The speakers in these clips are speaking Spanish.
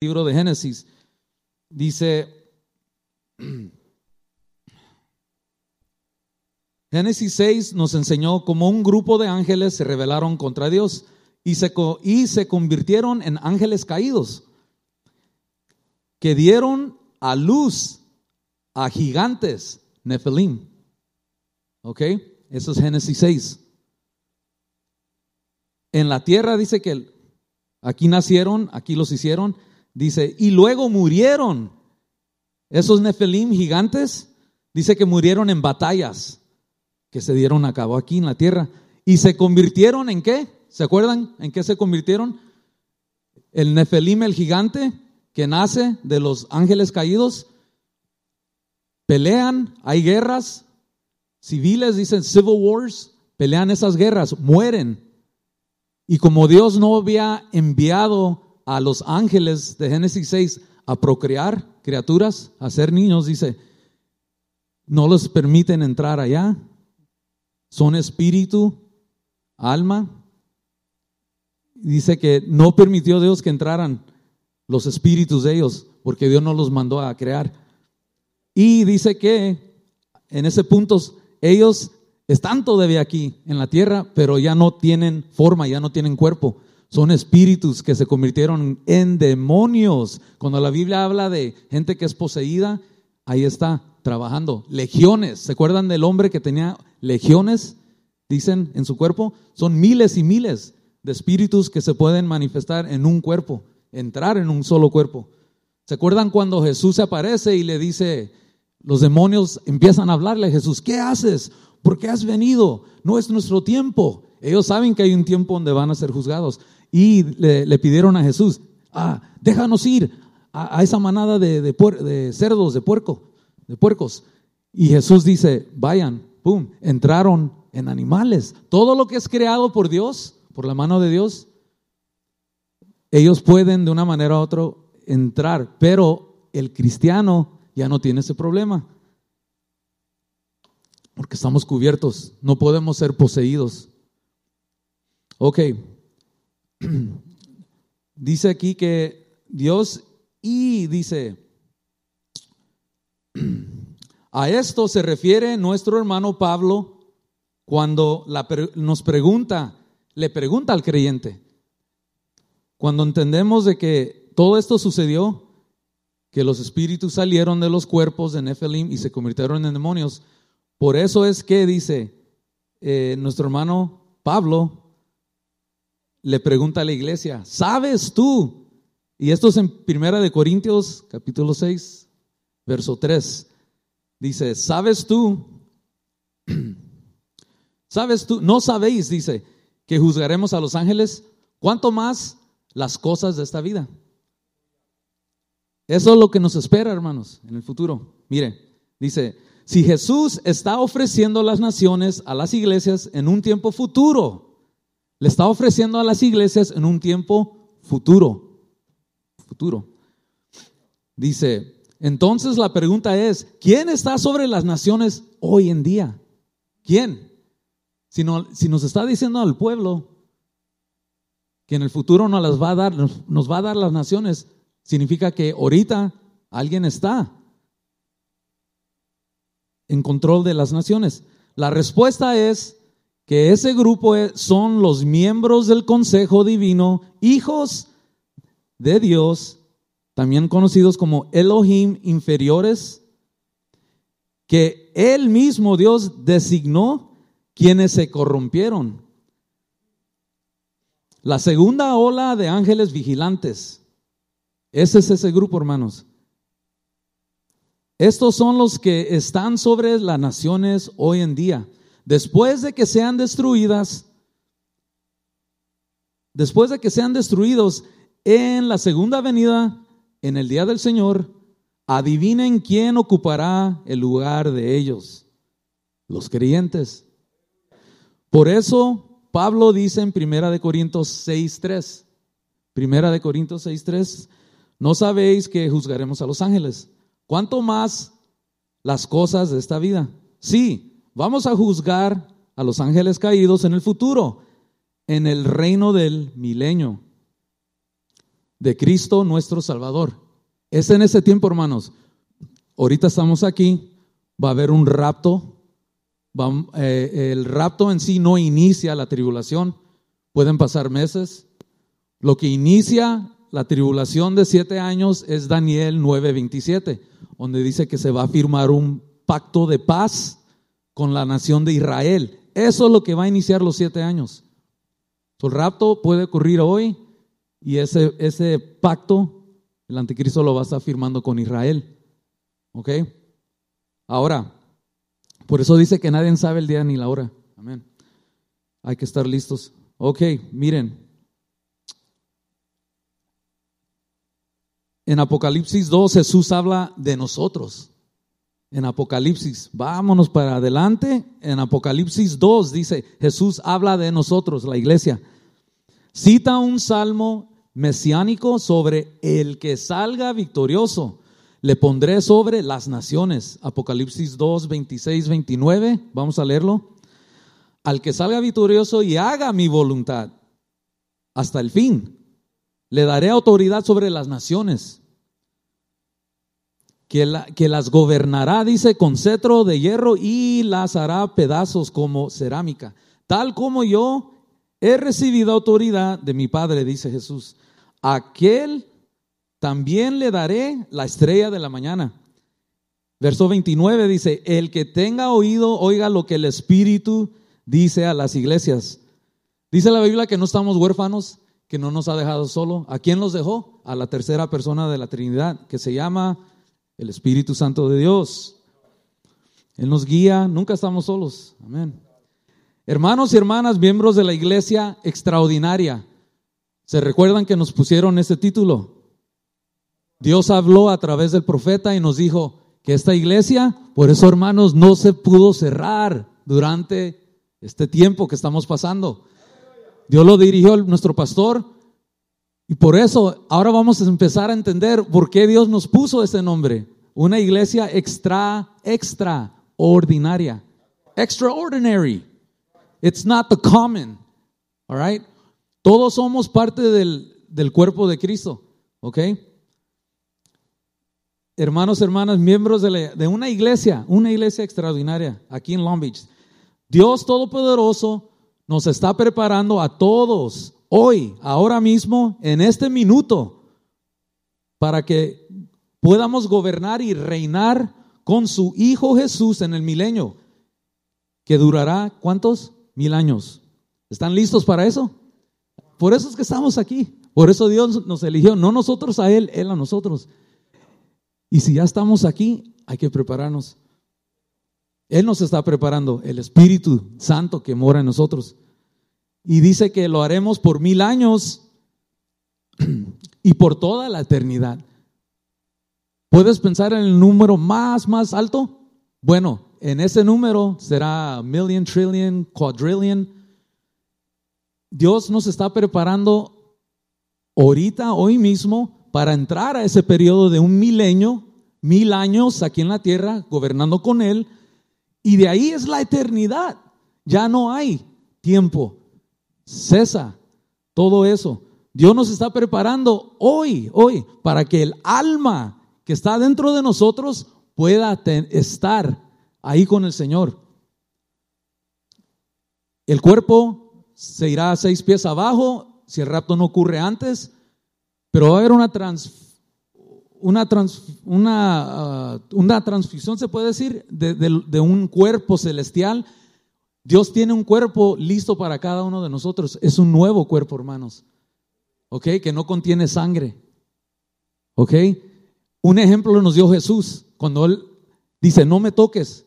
libro de Génesis. Dice, Génesis 6 nos enseñó cómo un grupo de ángeles se rebelaron contra Dios y se, y se convirtieron en ángeles caídos, que dieron a luz a gigantes, Nefilim. ¿Ok? Eso es Génesis 6. En la tierra dice que aquí nacieron, aquí los hicieron, dice, y luego murieron. Esos Nefilim gigantes, dice que murieron en batallas que se dieron a cabo aquí en la tierra. ¿Y se convirtieron en qué? ¿Se acuerdan en qué se convirtieron? El Nefelim, el gigante, que nace de los ángeles caídos, pelean, hay guerras civiles, dicen civil wars, pelean esas guerras, mueren. Y como Dios no había enviado a los ángeles de Génesis 6 a procrear criaturas, a ser niños, dice, no les permiten entrar allá, son espíritu, alma. Dice que no permitió Dios que entraran los espíritus de ellos, porque Dios no los mandó a crear. Y dice que en ese punto ellos están todavía aquí en la tierra, pero ya no tienen forma, ya no tienen cuerpo. Son espíritus que se convirtieron en demonios. Cuando la Biblia habla de gente que es poseída, ahí está trabajando. Legiones, ¿se acuerdan del hombre que tenía legiones, dicen, en su cuerpo? Son miles y miles de espíritus que se pueden manifestar en un cuerpo, entrar en un solo cuerpo. ¿Se acuerdan cuando Jesús se aparece y le dice, los demonios empiezan a hablarle a Jesús, ¿qué haces? ¿Por qué has venido? No es nuestro tiempo. Ellos saben que hay un tiempo donde van a ser juzgados. Y le, pidieron a Jesús, ah, déjanos ir a, esa manada de, de cerdos, de puerco de puercos. Y Jesús dice, vayan, pum, entraron en animales. Todo lo que es creado por Dios, por la mano de Dios, ellos pueden de una manera u otra entrar, pero el cristiano ya no tiene ese problema. Porque estamos cubiertos, no podemos ser poseídos. Ok, dice aquí que Dios y dice, a esto se refiere nuestro hermano Pablo cuando nos pregunta, le pregunta al creyente, cuando entendemos de que todo esto sucedió, que los espíritus salieron de los cuerpos de Nephilim y se convirtieron en demonios, por eso es que dice eh, nuestro hermano Pablo, le pregunta a la iglesia, ¿sabes tú? Y esto es en Primera de Corintios, capítulo 6, verso 3. Dice, ¿sabes tú? ¿Sabes tú? No sabéis, dice, que juzgaremos a los ángeles, ¿cuánto más las cosas de esta vida? Eso es lo que nos espera, hermanos, en el futuro. Mire, dice, si Jesús está ofreciendo las naciones a las iglesias en un tiempo futuro, le está ofreciendo a las iglesias en un tiempo futuro. Futuro. Dice, entonces la pregunta es, ¿quién está sobre las naciones hoy en día? ¿Quién? Si, si nos está diciendo al pueblo que en el futuro nos las va a dar, nos va a dar las naciones, significa que ahorita alguien está en control de las naciones. La respuesta es que ese grupo son los miembros del Consejo Divino, hijos de Dios también conocidos como Elohim inferiores, que él mismo Dios designó quienes se corrompieron. La segunda ola de ángeles vigilantes. Ese es ese grupo, hermanos. Estos son los que están sobre las naciones hoy en día. Después de que sean destruidas, después de que sean destruidos en la segunda venida en el día del Señor, adivinen quién ocupará el lugar de ellos, los creyentes. Por eso Pablo dice en Primera de Corintios 6:3, Primera de Corintios 6:3, no sabéis que juzgaremos a los ángeles, ¿cuánto más las cosas de esta vida? Sí, vamos a juzgar a los ángeles caídos en el futuro, en el reino del milenio. de Cristo nuestro Salvador. Es en ese tiempo, hermanos. Ahorita estamos aquí, va a haber un rapto. Eh, el rapto en sí no inicia la tribulación. Pueden pasar meses. Lo que inicia la tribulación de siete años es Daniel 9:27, donde dice que se va a firmar un pacto de paz con la nación de Israel. Eso es lo que va a iniciar los siete años. El rapto puede ocurrir hoy y ese, ese pacto el anticristo lo va a estar firmando con Israel. ¿Ok? Ahora, por eso dice que nadie sabe el día ni la hora. Amén. Hay que estar listos. Ok, miren. En Apocalipsis 2 Jesús habla de nosotros. En Apocalipsis, vámonos para adelante. En Apocalipsis 2 dice, Jesús habla de nosotros, la iglesia. Cita un salmo mesiánico sobre el que salga victorioso. Le pondré sobre las naciones. Apocalipsis 2, 26, 29. Vamos a leerlo. Al que salga victorioso y haga mi voluntad hasta el fin. Le daré autoridad sobre las naciones, que, las gobernará, dice, con cetro de hierro y las hará pedazos como cerámica. Tal como yo he recibido autoridad de mi Padre, dice Jesús. Aquel también le daré la estrella de la mañana. Verso 29 dice, el que tenga oído, oiga lo que el Espíritu dice a las iglesias. Dice la Biblia que no estamos huérfanos, que no nos ha dejado solo. ¿A quién los dejó? A la tercera persona de la Trinidad, que se llama el Espíritu Santo de Dios. Él nos guía, nunca estamos solos. Amén. Hermanos y hermanas, miembros de la iglesia extraordinaria, ¿se recuerdan que nos pusieron ese título? Dios habló a través del profeta y nos dijo que esta iglesia, por eso hermanos, no se pudo cerrar durante este tiempo que estamos pasando. Dios lo dirigió nuestro pastor. Y por eso ahora vamos a empezar a entender por qué Dios nos puso ese nombre. Una iglesia extra, extraordinaria. Extraordinary. It's not the common. All right. Todos somos parte del, del cuerpo de Cristo. ¿Ok? Hermanos, hermanas, miembros de, de una iglesia, una iglesia extraordinaria aquí en Long Beach. Dios Todopoderoso nos está preparando a todos hoy, ahora mismo, en este minuto, para que podamos gobernar y reinar con su Hijo Jesús en el milenio, que durará, ¿cuántos? Mil años. ¿Están listos para eso? Por eso es que estamos aquí. Por eso Dios nos eligió, no nosotros a Él, Él a nosotros. Y si ya estamos aquí, hay que prepararnos. Él nos está preparando, el Espíritu Santo que mora en nosotros. Y dice que lo haremos por mil años y por toda la eternidad. ¿Puedes pensar en el número más, más alto? Bueno, en ese número será million, trillion, quadrillion. Dios nos está preparando ahorita, hoy mismo, para entrar a ese periodo de un milenio, mil años aquí en la tierra, gobernando con Él y de ahí es la eternidad. Ya no hay tiempo. Cesa todo eso. Dios nos está preparando hoy, hoy, para que el alma que está dentro de nosotros pueda estar ahí con el Señor. El cuerpo se irá a seis pies abajo si el rapto no ocurre antes, pero va a haber una transformación una, una, ah, una transfusión, se puede decir, de, un cuerpo celestial. Dios tiene un cuerpo listo para cada uno de nosotros. Es un nuevo cuerpo, hermanos. ¿Ok? Que no contiene sangre. ¿Ok? Un ejemplo nos dio Jesús cuando Él dice, no me toques,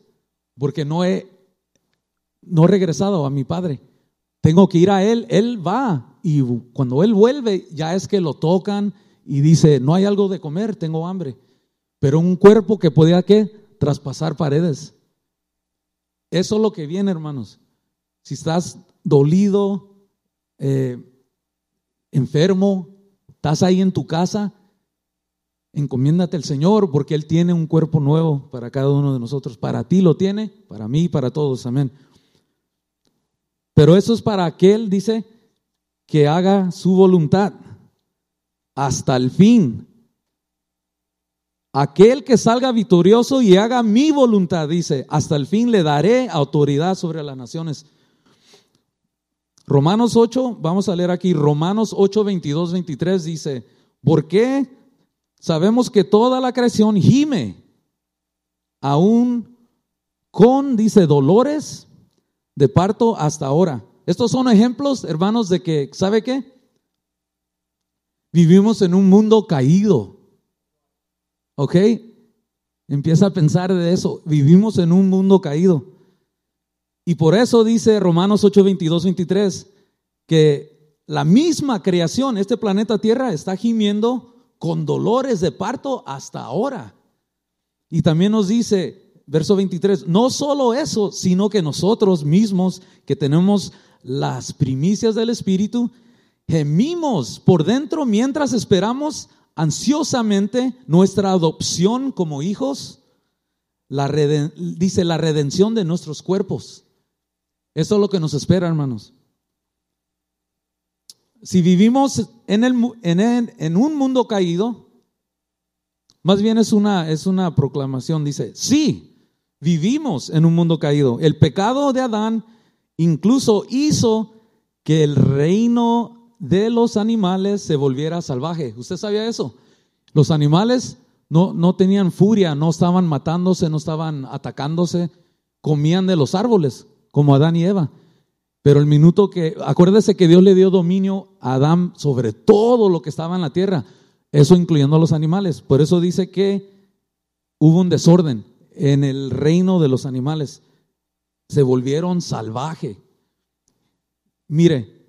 porque no he, no regresado a mi Padre. Tengo que ir a Él. Él va. Y cuando Él vuelve, ya es que lo tocan y dice, no hay algo de comer, tengo hambre. Pero un cuerpo que podía qué? Traspasar paredes. Eso es lo que viene, hermanos. Si estás dolido, eh, enfermo, estás ahí en tu casa, encomiéndate al Señor porque Él tiene un cuerpo nuevo para cada uno de nosotros. Para ti lo tiene, para mí y para todos. Amén. Pero eso es para aquel, dice, que haga su voluntad. hasta el fin. Aquel que salga victorioso y haga mi voluntad, dice, hasta el fin le daré autoridad sobre las naciones. Romanos 8, vamos a leer aquí, Romanos 8, 22, 23 dice, ¿por qué sabemos que toda la creación gime aún con, dice, dolores de parto hasta ahora? Estos son ejemplos, hermanos, de que, ¿sabe qué? Vivimos en un mundo caído. ¿Ok? Empieza a pensar de eso. Vivimos en un mundo caído. Y por eso dice Romanos 8, 22, 23, que la misma creación, este planeta Tierra, está gimiendo con dolores de parto hasta ahora. Y también nos dice, verso 23, no solo eso, sino que nosotros mismos que tenemos las primicias del Espíritu, gemimos por dentro mientras esperamos ansiosamente nuestra adopción como hijos, la dice la redención de nuestros cuerpos. Eso es lo que nos espera, hermanos. Si vivimos en, el, en, en un mundo caído, más bien es una, es una proclamación, dice, sí, vivimos en un mundo caído. El pecado de Adán incluso hizo que el reino de los animales se volviera salvaje. ¿Usted sabía eso? Los animales no, no tenían furia, no estaban matándose, no estaban atacándose, comían de los árboles, como Adán y Eva. Pero el minuto que, acuérdese que Dios le dio dominio a Adán sobre todo lo que estaba en la tierra, eso incluyendo a los animales. Por eso dice que hubo un desorden en el reino de los animales. Se volvieron salvaje. Mire,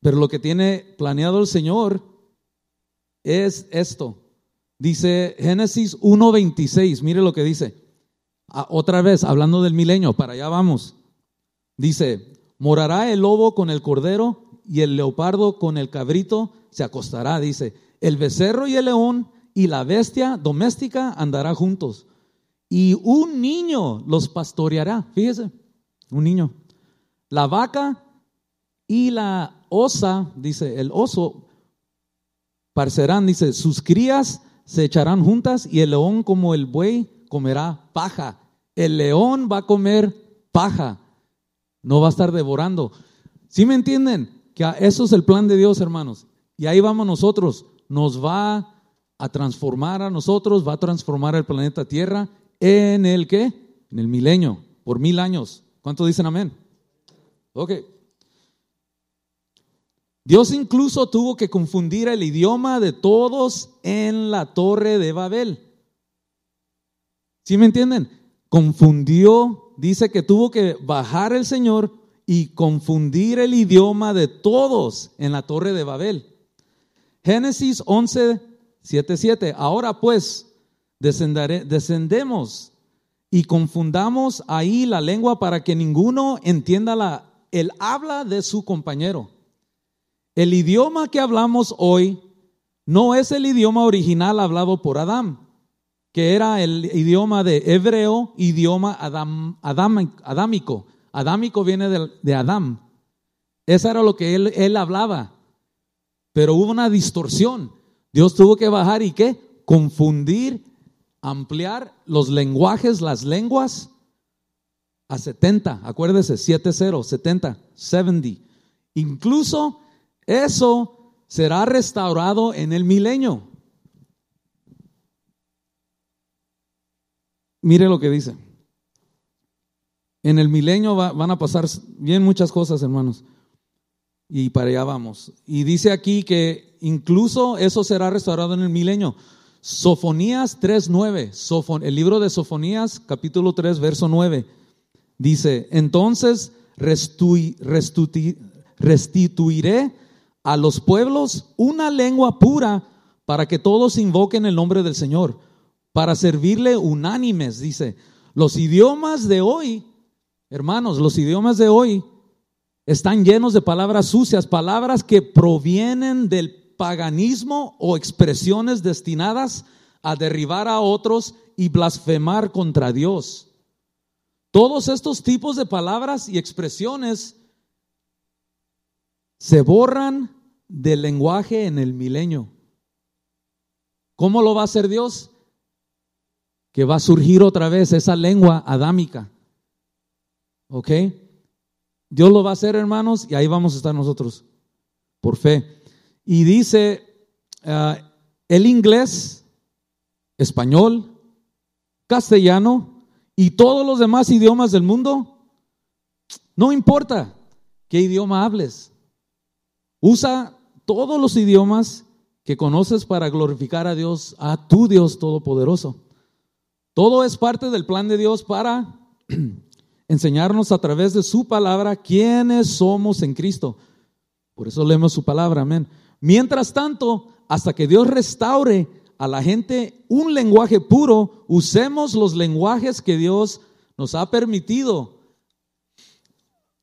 pero lo que tiene planeado el Señor es esto. Dice Génesis 1.26, mire lo que dice. Ah, otra vez, hablando del milenio, para allá vamos. Dice, morará el lobo con el cordero y el leopardo con el cabrito se acostará, dice. El becerro y el león y la bestia doméstica andará juntos. Y un niño los pastoreará, fíjese, un niño. La vaca y la osa, dice, el oso, parecerán, dice, sus crías se echarán juntas y el león como el buey comerá paja. El león va a comer paja, no va a estar devorando. ¿Sí me entienden? Que eso es el plan de Dios, hermanos. Y ahí vamos nosotros. Nos va a transformar a nosotros, va a transformar el planeta Tierra en el qué? En el milenio, por mil años. ¿Cuánto dicen amén? Ok. Dios incluso tuvo que confundir el idioma de todos en la torre de Babel. ¿Sí me entienden? Confundió, dice que tuvo que bajar el Señor y confundir el idioma de todos en la torre de Babel. Génesis 11, 7, 7. Ahora pues, descendemos y confundamos ahí la lengua para que ninguno entienda la, el habla de su compañero. El idioma que hablamos hoy no es el idioma original hablado por Adán, que era el idioma de hebreo, idioma adámico. Adámico viene de, de Adán. Eso era lo que él, él hablaba. Pero hubo una distorsión. Dios tuvo que bajar y qué? Confundir, ampliar los lenguajes, las lenguas a 70. Acuérdese, 70, 70, 70. Incluso eso será restaurado en el milenio. Mire lo que dice. En el milenio van a pasar bien muchas cosas, hermanos. Y para allá vamos. Y dice aquí que incluso eso será restaurado en el milenio. Sofonías 3.9, el libro de Sofonías capítulo 3, verso 9, dice, entonces restituiré a los pueblos una lengua pura para que todos invoquen el nombre del Señor, para servirle unánimes, dice. Los idiomas de hoy, hermanos, los idiomas de hoy están llenos de palabras sucias, palabras que provienen del paganismo o expresiones destinadas a derribar a otros y blasfemar contra Dios. Todos estos tipos de palabras y expresiones se borran del lenguaje en el milenio. ¿Cómo lo va a hacer Dios? Que va a surgir otra vez esa lengua adámica. ¿Ok? Dios lo va a hacer, hermanos, y ahí vamos a estar nosotros, por fe. Y dice ah, el inglés, español, castellano y todos los demás idiomas del mundo, no importa qué idioma hables. Usa todos los idiomas que conoces para glorificar a Dios, a tu Dios Todopoderoso. Todo es parte del plan de Dios para enseñarnos a través de su palabra quiénes somos en Cristo. Por eso leemos su palabra, amén. Mientras tanto, hasta que Dios restaure a la gente un lenguaje puro, usemos los lenguajes que Dios nos ha permitido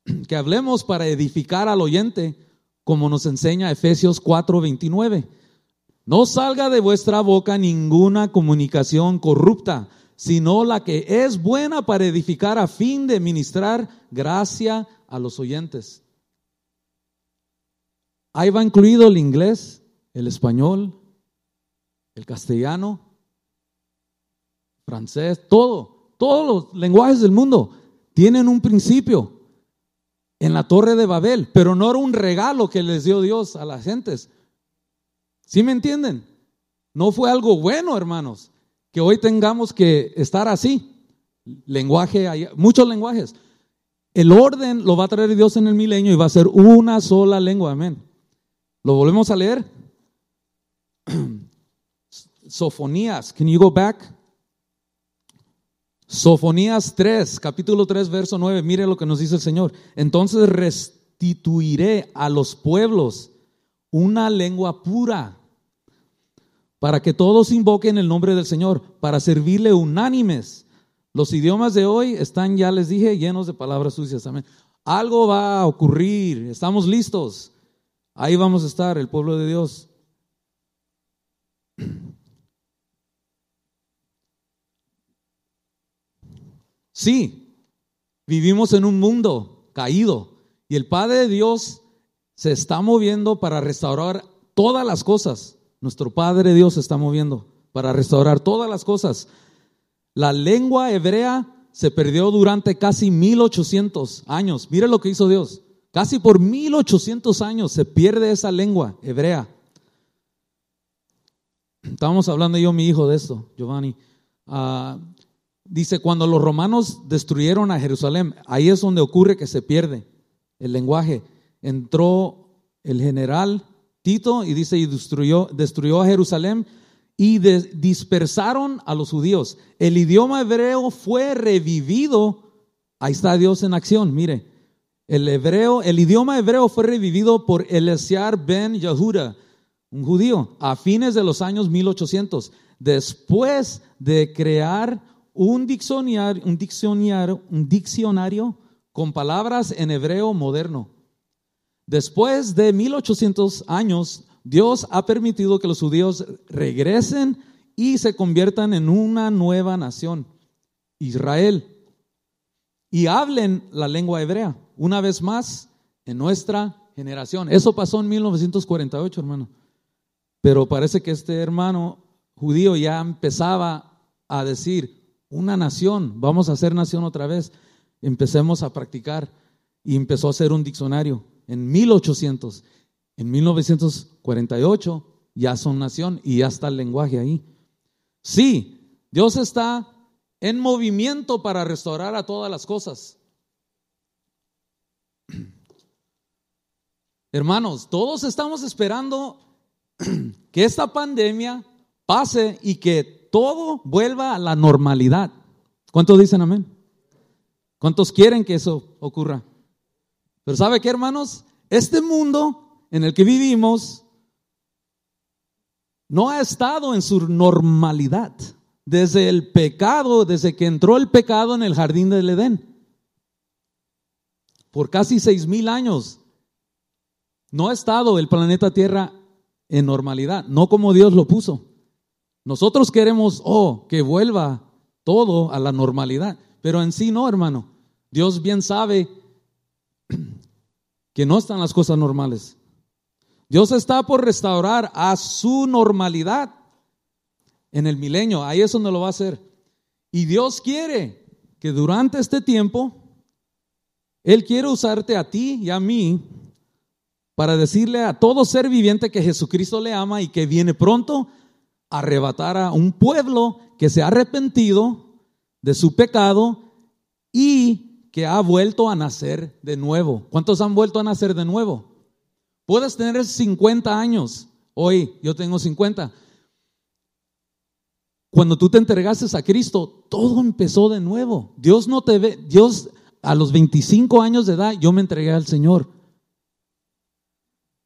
que hablemos para edificar al oyente, como nos enseña Efesios 4:29. No salga de vuestra boca ninguna comunicación corrupta, sino la que es buena para edificar a fin de ministrar gracia a los oyentes. Ahí va incluido el inglés, el español, el castellano, francés, todo, todos los lenguajes del mundo tienen un principio en la torre de Babel, pero no era un regalo que les dio Dios a las gentes. ¿Sí me entienden? No fue algo bueno, hermanos, que hoy tengamos que estar así. Lenguaje, muchos lenguajes. El orden lo va a traer Dios en el milenio y va a ser una sola lengua, amén. ¿Lo volvemos a leer? Sofonías, can you go back? Sofonías 3, capítulo 3, verso 9, mire lo que nos dice el Señor. Entonces restituiré a los pueblos una lengua pura para que todos invoquen el nombre del Señor, para servirle unánimes. Los idiomas de hoy están, ya les dije, llenos de palabras sucias también. Algo va a ocurrir, estamos listos. Ahí vamos a estar, el pueblo de Dios. Sí, vivimos en un mundo caído y el Padre de Dios se está moviendo para restaurar todas las cosas. Nuestro Padre Dios se está moviendo para restaurar todas las cosas. La lengua hebrea se perdió durante casi 1800 años. Mire lo que hizo Dios. Casi por 1800 años se pierde esa lengua hebrea. Estábamos hablando yo, mi hijo, de esto, Giovanni. Ah, Dice, cuando los romanos destruyeron a Jerusalén, ahí es donde ocurre que se pierde el lenguaje. Entró el general Tito y dice, y destruyó, destruyó a Jerusalén y dispersaron a los judíos. El idioma hebreo fue revivido. Ahí está Dios en acción, mire. El hebreo, el idioma hebreo fue revivido por Eliezer ben Yahuda, un judío, a fines de los años 1800, después de crear un diccionario, un diccionario, un diccionario con palabras en hebreo moderno. Después de 1800 años, Dios ha permitido que los judíos regresen y se conviertan en una nueva nación, Israel, y hablen la lengua hebrea, una vez más en nuestra generación. Eso pasó en 1948, hermano. Pero parece que este hermano judío ya empezaba a decir, una nación, vamos a ser nación otra vez. Empecemos a practicar y empezó a ser un diccionario en 1800. En 1948 ya son nación y ya está el lenguaje ahí. Sí, Dios está en movimiento para restaurar a todas las cosas. Hermanos, todos estamos esperando que esta pandemia pase y que todo vuelva a la normalidad. ¿Cuántos dicen amén? ¿Cuántos quieren que eso ocurra? Pero ¿sabe qué, hermanos? Este mundo en el que vivimos no ha estado en su normalidad desde el pecado, desde que entró el pecado en el jardín del Edén. Por casi seis mil años no ha estado el planeta Tierra en normalidad, no como Dios lo puso. Nosotros queremos, oh, que vuelva todo a la normalidad, pero en sí no, hermano. Dios bien sabe que no están las cosas normales. Dios está por restaurar a su normalidad en el milenio, ahí es donde lo va a hacer. Y Dios quiere que durante este tiempo, Él quiere usarte a ti y a mí para decirle a todo ser viviente que Jesucristo le ama y que viene pronto arrebatar a un pueblo que se ha arrepentido de su pecado y que ha vuelto a nacer de nuevo. ¿Cuántos han vuelto a nacer de nuevo? Puedes tener 50 años. Hoy yo tengo 50. Cuando tú te entregaste a Cristo, todo empezó de nuevo. Dios no te ve, Dios a los 25 años de edad, yo me entregué al Señor.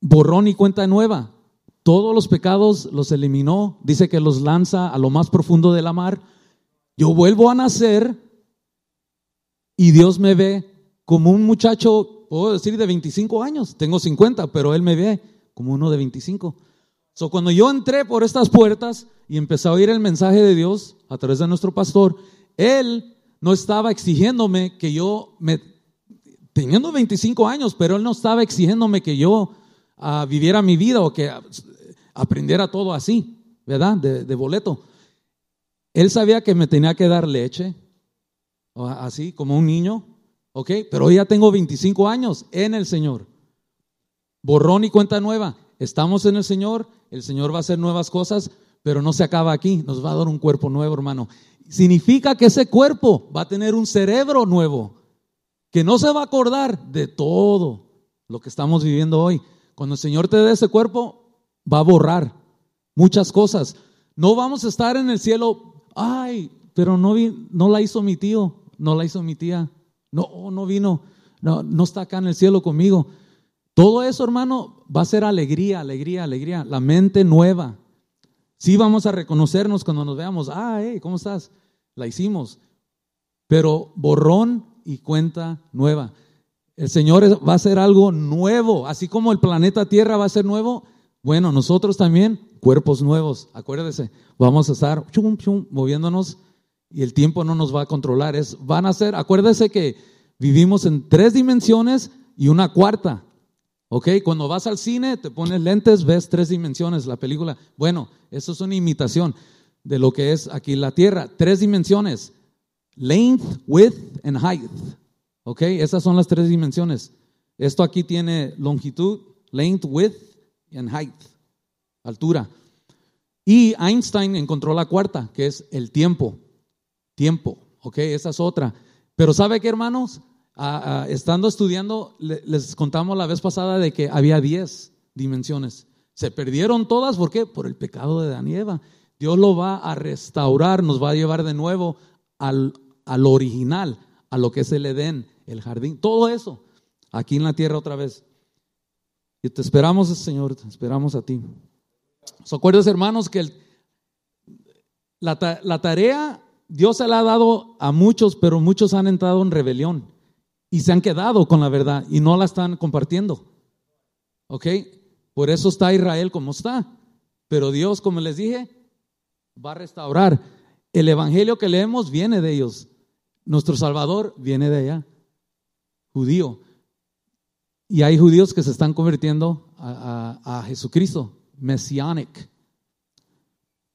Borrón y cuenta nueva. Todos los pecados los eliminó. Dice que los lanza a lo más profundo de la mar. Yo vuelvo a nacer y Dios me ve como un muchacho, puedo decir, de 25 años. Tengo 50, pero Él me ve como uno de 25. So, cuando yo entré por estas puertas y empecé a oír el mensaje de Dios a través de nuestro pastor, Él no estaba exigiéndome que yo, me, teniendo 25 años, pero Él no estaba exigiéndome que yo uh, viviera mi vida o que aprendiera todo así, ¿verdad? De, de boleto. Él sabía que me tenía que dar leche, así como un niño, ¿ok? Pero hoy ya tengo 25 años en el Señor. Borrón y cuenta nueva. Estamos en el Señor, el Señor va a hacer nuevas cosas, pero no se acaba aquí, nos va a dar un cuerpo nuevo, hermano. Significa que ese cuerpo va a tener un cerebro nuevo, que no se va a acordar de todo lo que estamos viviendo hoy. Cuando el Señor te dé ese cuerpo, va a borrar muchas cosas. No vamos a estar en el cielo, ay, pero no, no la hizo mi tío, no la hizo mi tía, no, no vino, no, no está acá en el cielo conmigo. Todo eso, hermano, va a ser alegría, alegría, alegría, la mente nueva. Sí vamos a reconocernos cuando nos veamos, ah, hey, ¿cómo estás? La hicimos. Pero borrón y cuenta nueva. El Señor va a hacer algo nuevo, así como el planeta Tierra va a ser nuevo. Bueno, nosotros también, cuerpos nuevos. Acuérdese, vamos a estar chum, chum, moviéndonos y el tiempo no nos va a controlar. Es, van a ser, acuérdese que vivimos en tres dimensiones y una cuarta. ¿Ok? Cuando vas al cine, te pones lentes, ves tres dimensiones la película. Bueno, eso es una imitación de lo que es aquí la Tierra. Tres dimensiones. Length, width and height. ¿Ok? Esas son las tres dimensiones. Esto aquí tiene longitud, length, width and height. Altura. Y Einstein encontró la cuarta, que es el tiempo. Tiempo. ¿Ok? Esa es otra. Pero ¿sabe qué, hermanos? estando estudiando, les contamos la vez pasada de que había 10 dimensiones. Se perdieron todas, ¿por qué? Por el pecado de Danieva. Dios lo va a restaurar, nos va a llevar de nuevo al, al original, a lo que es el Edén, el jardín, todo eso, aquí en la tierra otra vez. Y te esperamos, Señor, te esperamos a ti. ¿Se acuerdas, hermanos, que la, la tarea Dios se la ha dado a muchos, pero muchos han entrado en rebelión y se han quedado con la verdad y no la están compartiendo. ¿Ok? Por eso está Israel como está. Pero Dios, como les dije, va a restaurar. El evangelio que leemos viene de ellos. Nuestro Salvador viene de allá, judío. Y hay judíos que se están convirtiendo a, Jesucristo, messianic,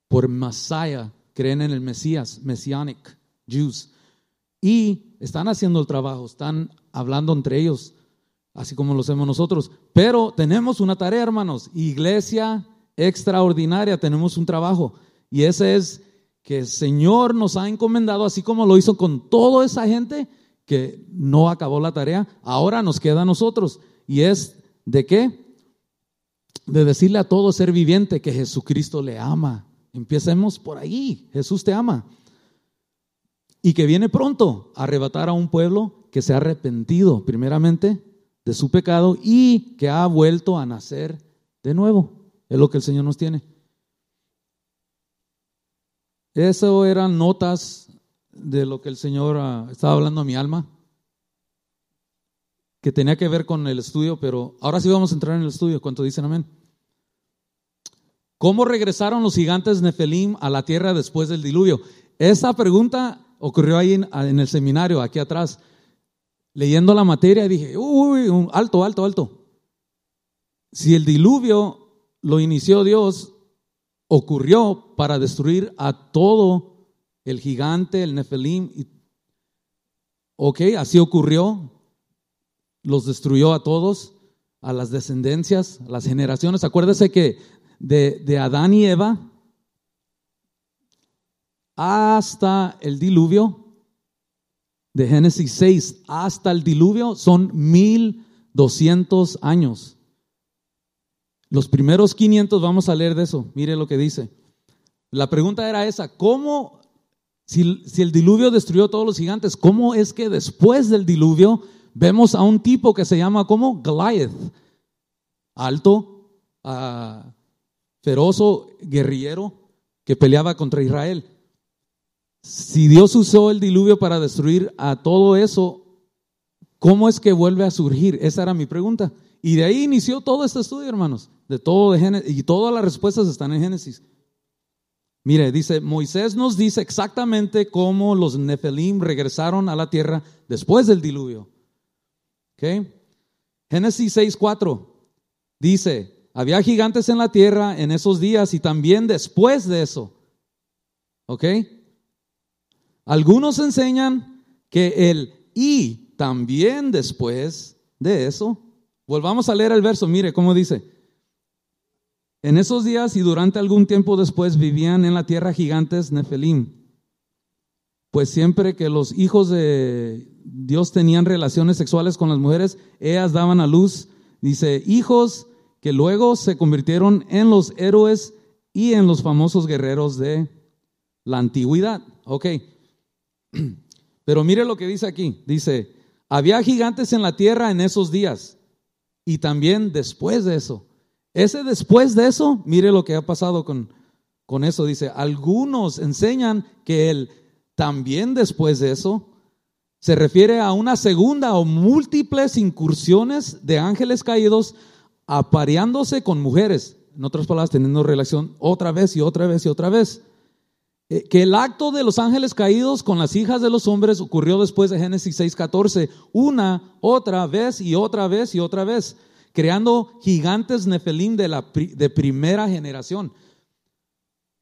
por Messiah, creen en el Mesías, messianic, Jews. Y están haciendo el trabajo, están hablando entre ellos, así como lo hacemos nosotros. Pero tenemos una tarea, hermanos, iglesia extraordinaria, tenemos un trabajo. Y ese es que el Señor nos ha encomendado, así como lo hizo con toda esa gente que no acabó la tarea, ahora nos queda a nosotros. Y es de qué? De decirle a todo ser viviente que Jesucristo le ama. Empecemos por ahí, Jesús te ama y que viene pronto a arrebatar a un pueblo que se ha arrepentido primeramente de su pecado y que ha vuelto a nacer de nuevo. Es lo que el Señor nos tiene. Eso eran notas de lo que el Señor ah, estaba hablando a mi alma, que tenía que ver con el estudio, pero ahora sí vamos a entrar en el estudio. ¿Cuánto dicen amén? ¿Cómo regresaron los gigantes Nefelim a la tierra después del diluvio? Esa pregunta ocurrió ahí en, el seminario, aquí atrás, leyendo la materia, dije, uy, alto, alto, alto. Si el diluvio lo inició Dios, ocurrió para destruir a todo el gigante, el Nefelim. Ok, así ocurrió. Los destruyó a todos, a las descendencias, a las generaciones. Acuérdese que de, de Adán y Eva hasta el diluvio, de Génesis 6 hasta el diluvio, son 1200 años. Los primeros 500, vamos a leer de eso, mire lo que dice. La pregunta era esa, ¿cómo, si, el diluvio destruyó a todos los gigantes, cómo es que después del diluvio vemos a un tipo que se llama como Goliath, alto, uh, ferozo, guerrillero, que peleaba contra Israel? Si Dios usó el diluvio para destruir a todo eso, ¿cómo es que vuelve a surgir? Esa era mi pregunta. Y de ahí inició todo este estudio, hermanos, de todo de Génesis, y todas las respuestas están en Génesis. Mire, dice, Moisés nos dice exactamente cómo los Nefelim regresaron a la tierra después del diluvio. ¿Ok? Génesis 6.4 dice, había gigantes en la tierra en esos días y también después de eso. ¿Ok? Algunos enseñan que el y también después de eso. Volvamos a leer el verso, mire cómo dice. En esos días y durante algún tiempo después vivían en la tierra gigantes Nefelim. Pues siempre que los hijos de Dios tenían relaciones sexuales con las mujeres, ellas daban a luz, dice, hijos que luego se convirtieron en los héroes y en los famosos guerreros de la antigüedad. Ok. Pero mire lo que dice aquí. Dice, había gigantes en la tierra en esos días y también después de eso. Ese después de eso, mire lo que ha pasado con, con eso. Dice, algunos enseñan que el también después de eso se refiere a una segunda o múltiples incursiones de ángeles caídos apareándose con mujeres. En otras palabras, teniendo relación otra vez y otra vez y otra vez. Eh, que el acto de los ángeles caídos con las hijas de los hombres ocurrió después de Génesis 6:14, una, otra vez y otra vez y otra vez, creando gigantes nefelim de, la, de primera generación.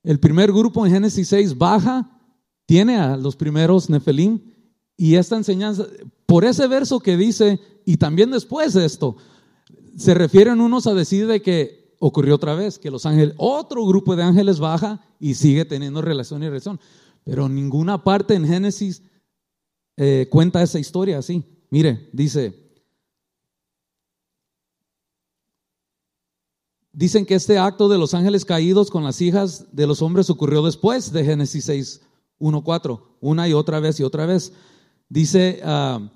El primer grupo en Génesis 6 baja, tiene a los primeros nefelim y esta enseñanza, por ese verso que dice, y también después de esto, se refieren unos a decir de que ocurrió otra vez, que los ángeles, otro grupo de ángeles baja y sigue teniendo relación y relación. Pero ninguna parte en Génesis eh, cuenta esa historia así. Mire, dice, dicen que este acto de los ángeles caídos con las hijas de los hombres ocurrió después de Génesis 6, 1, 4, una y otra vez y otra vez. Dice, uh,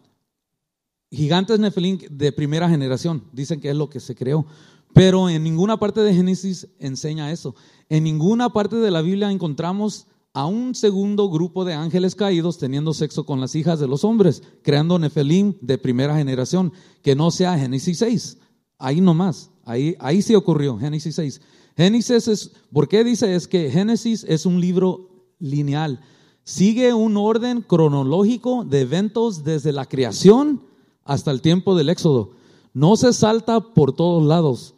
gigantes Nefelín de primera generación, dicen que es lo que se creó. Pero en ninguna parte de Génesis enseña eso. En ninguna parte de la Biblia encontramos a un segundo grupo de ángeles caídos teniendo sexo con las hijas de los hombres, creando Nefelim de primera generación, que no sea Génesis 6. Ahí nomás, ahí, ahí sí ocurrió, Génesis 6. Génesis es, ¿por qué dice? Es que Génesis es un libro lineal. Sigue un orden cronológico de eventos desde la creación hasta el tiempo del Éxodo. No se salta por todos lados.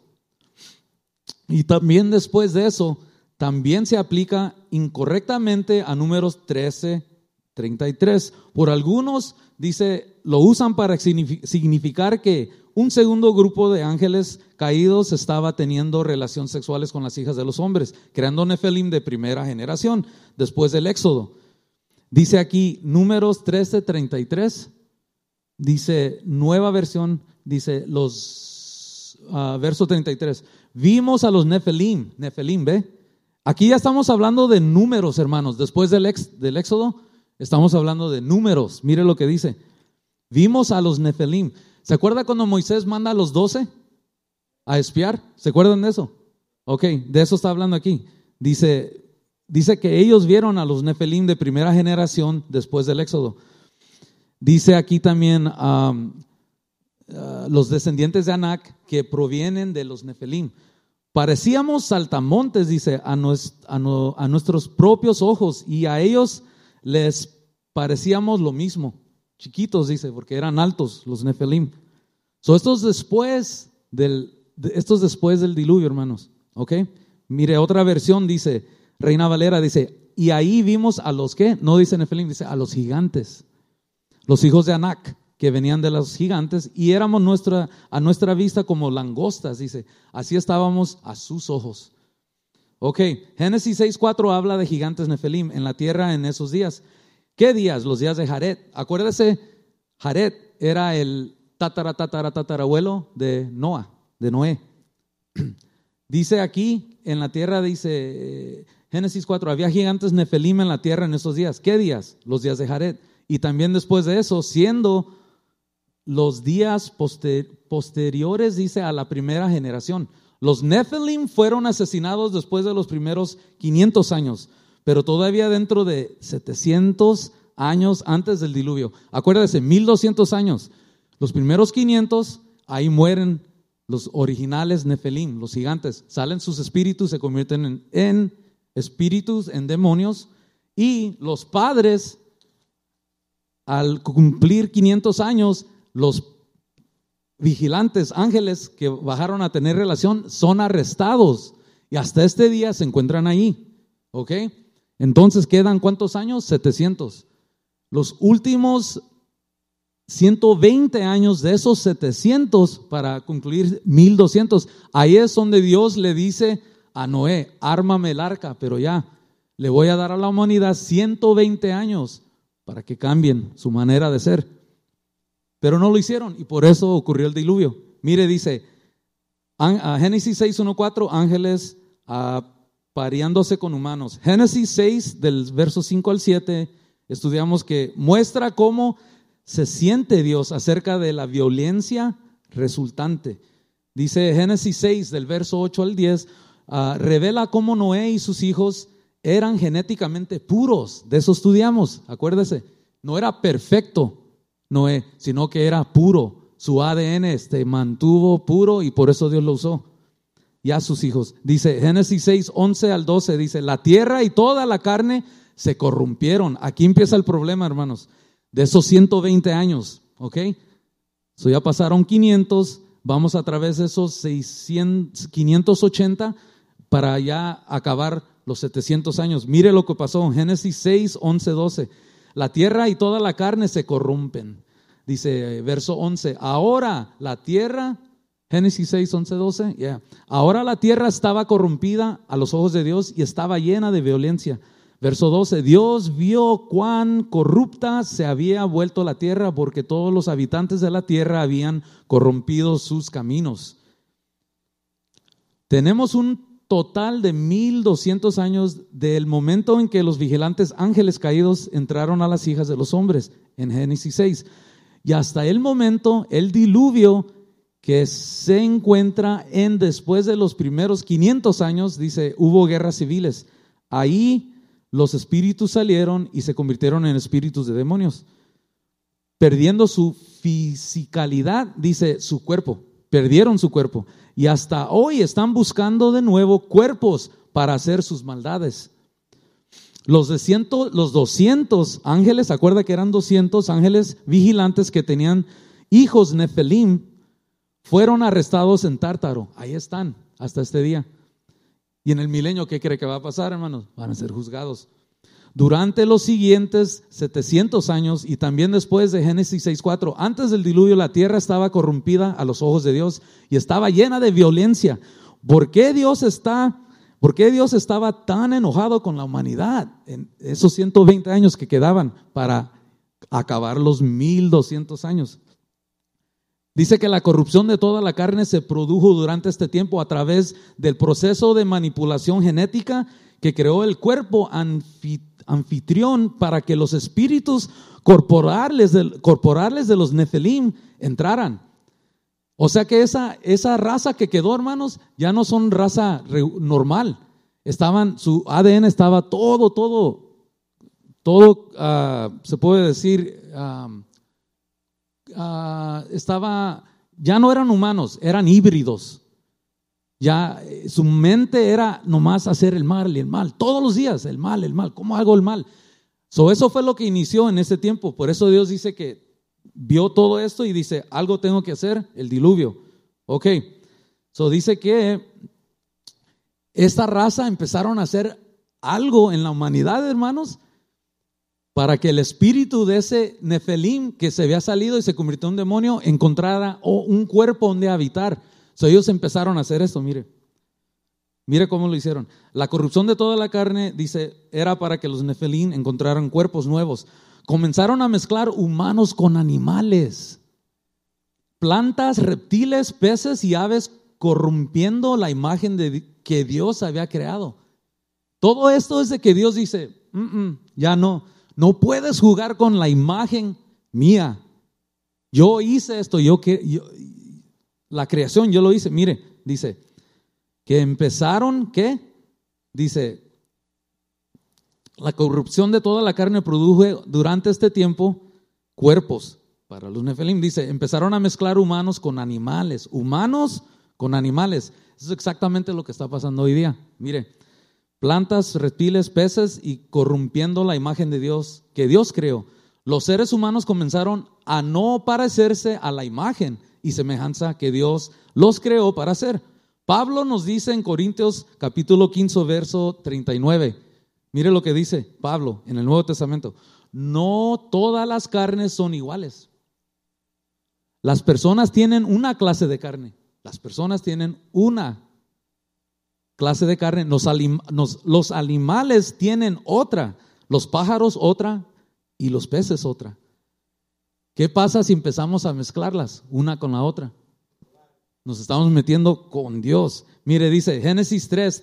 Y también después de eso, también se aplica incorrectamente a números 13, 33. Por algunos, dice, lo usan para significar que un segundo grupo de ángeles caídos estaba teniendo relaciones sexuales con las hijas de los hombres, creando Nefelim de primera generación, después del Éxodo. Dice aquí, números 13, 33, dice, nueva versión, dice, los, uh, verso 33, Vimos a los Nefelim, Nefelim, ¿ve? Aquí ya estamos hablando de números, hermanos. Después del, ex, del Éxodo, estamos hablando de números. Mire lo que dice. Vimos a los Nefelim. ¿Se acuerda cuando Moisés manda a los doce a espiar? ¿Se acuerdan de eso? Ok, de eso está hablando aquí. Dice, dice que ellos vieron a los Nefelim de primera generación después del Éxodo. Dice aquí también Ah, los descendientes de Anak que provienen de los Nefelim. Parecíamos saltamontes, dice, a, a, nuestros propios ojos y a ellos les parecíamos lo mismo. Chiquitos, dice, porque eran altos los Nefelim. So, estos después del, estos después del diluvio, hermanos. ¿Ok? Mire, otra versión dice, Reina Valera dice, y ahí vimos a los que, no dice Nefelim, dice a los gigantes, los hijos de Anak, que venían de los gigantes, y éramos nuestra, a nuestra vista como langostas, dice, así estábamos a sus ojos. Ok, Génesis 6.4 habla de gigantes Nefelim en la tierra en esos días. ¿Qué días? Los días de Jared. Acuérdese, Jared era el tatara, tatara, tatarabuelo de Noah, de Noé. Dice aquí, en la tierra, dice eh, Génesis 4, había gigantes Nefelim en la tierra en esos días. ¿Qué días? Los días de Jared. Y también después de eso, siendo los días posteriores, dice, a la primera generación. Los Nephilim fueron asesinados después de los primeros 500 años, pero todavía dentro de 700 años antes del diluvio. Acuérdese, 1200 años. Los primeros 500, ahí mueren los originales Nefelim, los gigantes. Salen sus espíritus, se convierten en, en espíritus, en demonios, y los padres, al cumplir 500 años, los vigilantes, ángeles que bajaron a tener relación, son arrestados y hasta este día se encuentran ahí. ¿Ok? Entonces quedan cuántos años? 700. Los últimos 120 años de esos 700 para concluir 1200. Ahí es donde Dios le dice a Noé, ármame el arca, pero ya le voy a dar a la humanidad 120 años para que cambien su manera de ser. Pero no lo hicieron y por eso ocurrió el diluvio. Mire, dice Génesis 6, 1, 4, ángeles apareándose con humanos. Génesis 6, del verso 5 al 7, estudiamos que muestra cómo se siente Dios acerca de la violencia resultante. Dice Génesis 6, del verso 8 al 10, ah, revela cómo Noé y sus hijos eran genéticamente puros. De eso estudiamos, acuérdese. No era perfecto, Noé, sino que era puro. Su ADN este, mantuvo puro y por eso Dios lo usó. Y a sus hijos. Dice Génesis 6, 11 al 12, dice, la tierra y toda la carne se corrompieron. Aquí empieza el problema, hermanos, de esos 120 años, ¿ok? So ya pasaron 500, vamos a través de esos 600, 580 para ya acabar los 700 años. Mire lo que pasó, Génesis 6, 11, 12. La tierra y toda la carne se corrompen. Dice verso 11, ahora la tierra, Génesis 6, 11, 12, yeah. ahora la tierra estaba corrompida a los ojos de Dios y estaba llena de violencia. Verso 12, Dios vio cuán corrupta se había vuelto la tierra porque todos los habitantes de la tierra habían corrompido sus caminos. Tenemos un total de 1200 años del momento en que los vigilantes ángeles caídos entraron a las hijas de los hombres, en Génesis 6. Y hasta el momento, el diluvio que se encuentra en después de los primeros 500 años, dice, hubo guerras civiles. Ahí los espíritus salieron y se convirtieron en espíritus de demonios, perdiendo su fisicalidad, dice, su cuerpo, perdieron su cuerpo y hasta hoy están buscando de nuevo cuerpos para hacer sus maldades. Los, de los 200 ángeles, acuerda que eran 200 ángeles vigilantes que tenían hijos Nefelim, fueron arrestados en Tártaro. Ahí están, hasta este día. Y en el milenio, ¿qué cree que va a pasar, hermanos? Van a ser juzgados. Durante los siguientes 700 años y también después de Génesis 6.4, antes del diluvio la tierra estaba corrompida a los ojos de Dios y estaba llena de violencia. ¿Por qué Dios está, por qué Dios estaba tan enojado con la humanidad en esos 120 años que quedaban para acabar los 1200 años? Dice que la corrupción de toda la carne se produjo durante este tiempo a través del proceso de manipulación genética que creó el cuerpo anfitrión anfitrión para que los espíritus corporales de, de los Nefelim entraran. O sea que esa, esa raza que quedó, hermanos, ya no son raza normal. Estaban, su ADN estaba todo, todo, todo, ah, se puede decir, ah, estaba, ya no eran humanos, eran híbridos. Ya eh, su mente era nomás hacer el mal y el mal. Todos los días, el mal, el mal. ¿Cómo hago el mal? So, eso fue lo que inició en ese tiempo. Por eso Dios dice que vio todo esto y dice, algo tengo que hacer, el diluvio. Ok. So dice que esta raza empezaron a hacer algo en la humanidad, hermanos, para que el espíritu de ese Nefelim que se había salido y se convirtió en demonio encontrara un cuerpo donde habitar. Ellos empezaron a hacer esto, mire. Mire cómo lo hicieron. La corrupción de toda la carne, dice, era para que los Nefelim encontraran cuerpos nuevos. Comenzaron a mezclar humanos con animales, plantas, reptiles, peces y aves, corrompiendo la imagen de, que Dios había creado. Todo esto es de que Dios dice, ya no, no puedes jugar con la imagen mía. Yo hice esto, yo que la creación yo lo hice. Mire, dice que empezaron ¿qué? Dice la corrupción de toda la carne produjo durante este tiempo cuerpos para los nefelim. Dice, empezaron a mezclar humanos con animales, humanos con animales. Eso es exactamente lo que está pasando hoy día. Mire, plantas, reptiles, peces y corrompiendo la imagen de Dios que Dios creó. Los seres humanos comenzaron a no parecerse a la imagen y semejanza que Dios los creó para hacer. Pablo nos dice en Corintios capítulo 15, verso 39. Mire lo que dice Pablo en el Nuevo Testamento. No todas las carnes son iguales. Las personas tienen una clase de carne. Las personas tienen una clase de carne, los animales tienen otra, los pájaros otra y los peces otra. ¿Qué pasa si empezamos a mezclarlas una con la otra? Nos estamos metiendo con Dios. Mire, dice Génesis 3,